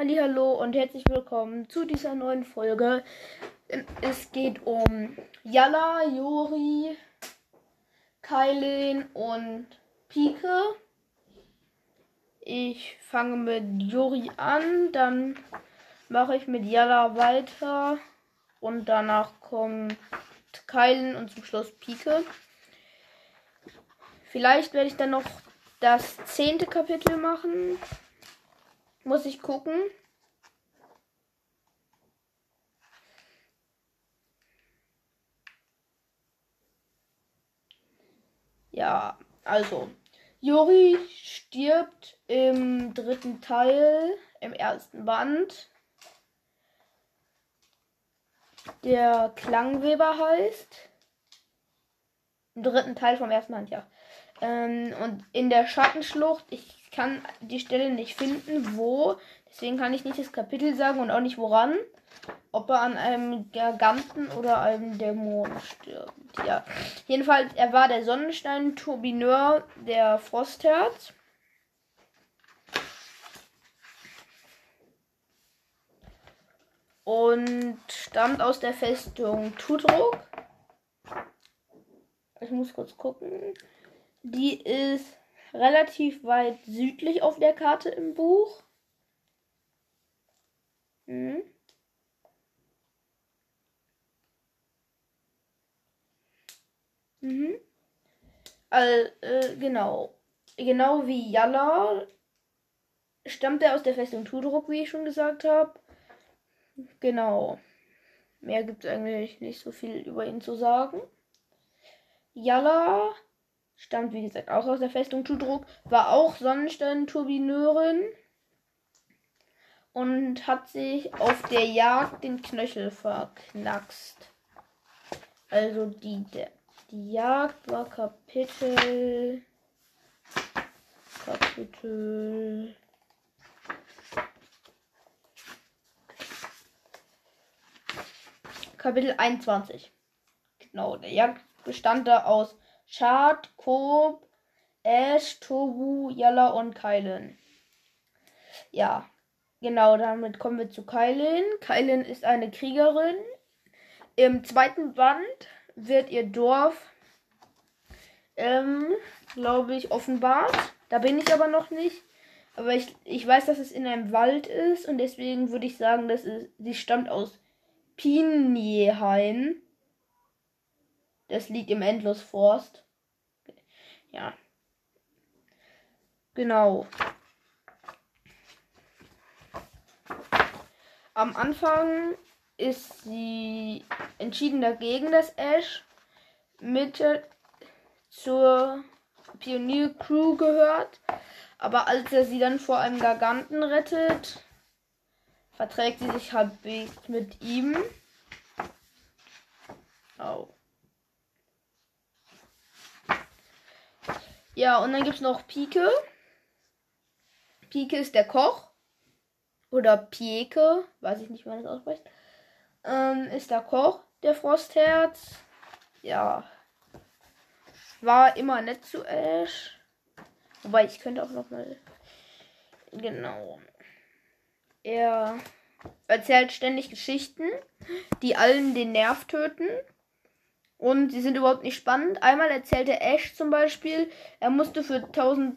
Hallo und herzlich willkommen zu dieser neuen Folge. Es geht um Yalla, Jori, Kailin und Pike. Ich fange mit Jori an, dann mache ich mit Yalla weiter und danach kommt Kailin und zum Schluss Pike. Vielleicht werde ich dann noch das zehnte Kapitel machen. Muss ich gucken. Ja, also. Juri stirbt im dritten Teil, im ersten Band. Der Klangweber heißt. Im dritten Teil vom ersten Band, ja. Ähm, und in der Schattenschlucht, ich kann die Stelle nicht finden, wo. Deswegen kann ich nicht das Kapitel sagen und auch nicht woran. Ob er an einem Giganten oder einem Dämon stirbt. Ja. Jedenfalls, er war der Sonnenstein-Turbineur der Frostherz. Und stammt aus der Festung Tudruk. Ich muss kurz gucken. Die ist relativ weit südlich auf der Karte im Buch. Hm. Mhm. Also, äh, genau. Genau wie Yalla stammt er aus der Festung Tudruk, wie ich schon gesagt habe. Genau. Mehr gibt es eigentlich nicht so viel über ihn zu sagen. Yalla stammt wie gesagt auch aus der Festung Tudruk, war auch Sonnenstern-Turbineurin und hat sich auf der Jagd den Knöchel verknackst. Also die, die Jagd war Kapitel. Kapitel. Kapitel 21. Genau, der Jagd bestand da aus Schad, Kob, Ash, Tobu, Yalla und Kylen. Ja, genau, damit kommen wir zu Kylen. Kylen ist eine Kriegerin. Im zweiten Band wird ihr Dorf, ähm, glaube ich, offenbart. Da bin ich aber noch nicht. Aber ich, ich weiß, dass es in einem Wald ist und deswegen würde ich sagen, dass es, sie stammt aus Pinjehain. Das liegt im Endlosforst. Ja. Genau. Am Anfang ist sie entschieden dagegen, dass Ash mit zur Pionier-Crew gehört. Aber als er sie dann vor einem Garganten rettet, verträgt sie sich halbwegs mit ihm. Oh. Ja, und dann gibt es noch Pike. Pike ist der Koch. Oder Pieke, weiß ich nicht, wie man das ausspricht. Ähm, ist der Koch, der Frostherz. Ja. War immer nett zu Ash. Wobei, ich könnte auch noch mal. Genau. Er erzählt ständig Geschichten, die allen den Nerv töten. Und sie sind überhaupt nicht spannend. Einmal erzählte Ash zum Beispiel, er musste für 1000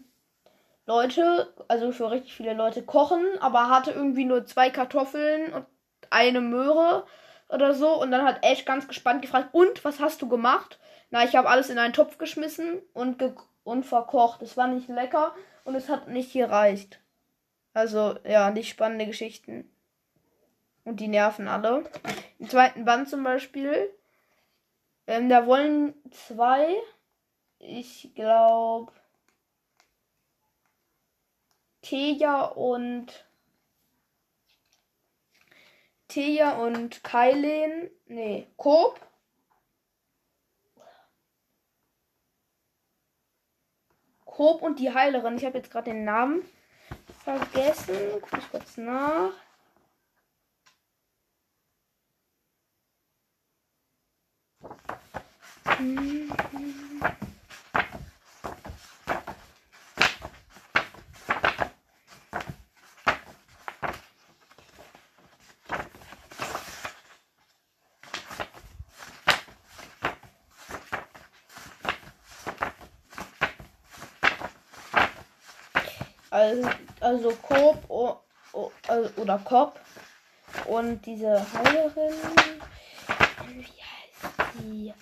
Leute, also für richtig viele Leute kochen, aber hatte irgendwie nur zwei Kartoffeln und eine Möhre oder so. Und dann hat Ash ganz gespannt gefragt, und was hast du gemacht? Na, ich habe alles in einen Topf geschmissen und, ge und verkocht. Es war nicht lecker und es hat nicht gereicht. Also, ja, nicht spannende Geschichten. Und die nerven alle. Im zweiten Band zum Beispiel ähm, da wollen zwei, ich glaube, Teja und Teja und Kailen, nee, Koop. Koop und die Heilerin. Ich habe jetzt gerade den Namen vergessen. Guck ich kurz nach. Also, also Coop oh, oh, oder Cop und diese Heilerin. Wie heißt die?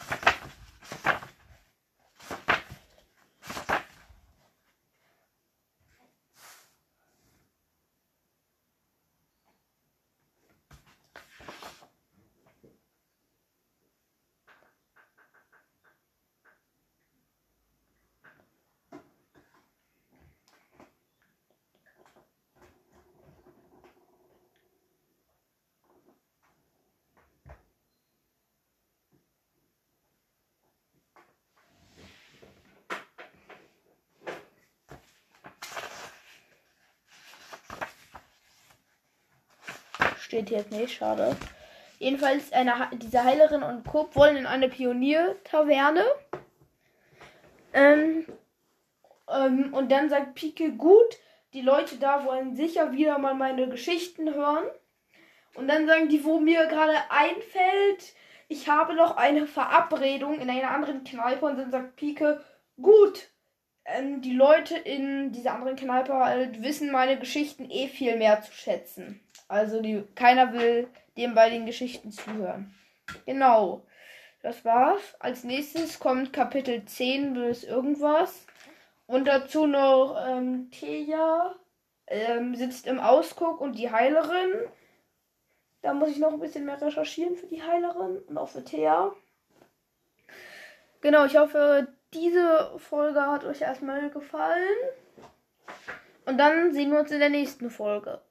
Steht jetzt nicht, schade. Jedenfalls, eine, diese Heilerin und Coop wollen in eine Pionier-Taverne. Ähm, ähm, und dann sagt Pike, gut, die Leute da wollen sicher wieder mal meine Geschichten hören. Und dann sagen die, wo mir gerade einfällt, ich habe noch eine Verabredung in einer anderen Kneipe. Und dann sagt Pike, gut, ähm, die Leute in dieser anderen Kneipe halt wissen meine Geschichten eh viel mehr zu schätzen. Also die, keiner will dem bei den Geschichten zuhören. Genau. Das war's. Als nächstes kommt Kapitel 10 bis irgendwas. Und dazu noch ähm, Teja ähm, sitzt im Ausguck und die Heilerin. Da muss ich noch ein bisschen mehr recherchieren für die Heilerin und auch für Thea. Genau, ich hoffe, diese Folge hat euch erstmal gefallen. Und dann sehen wir uns in der nächsten Folge.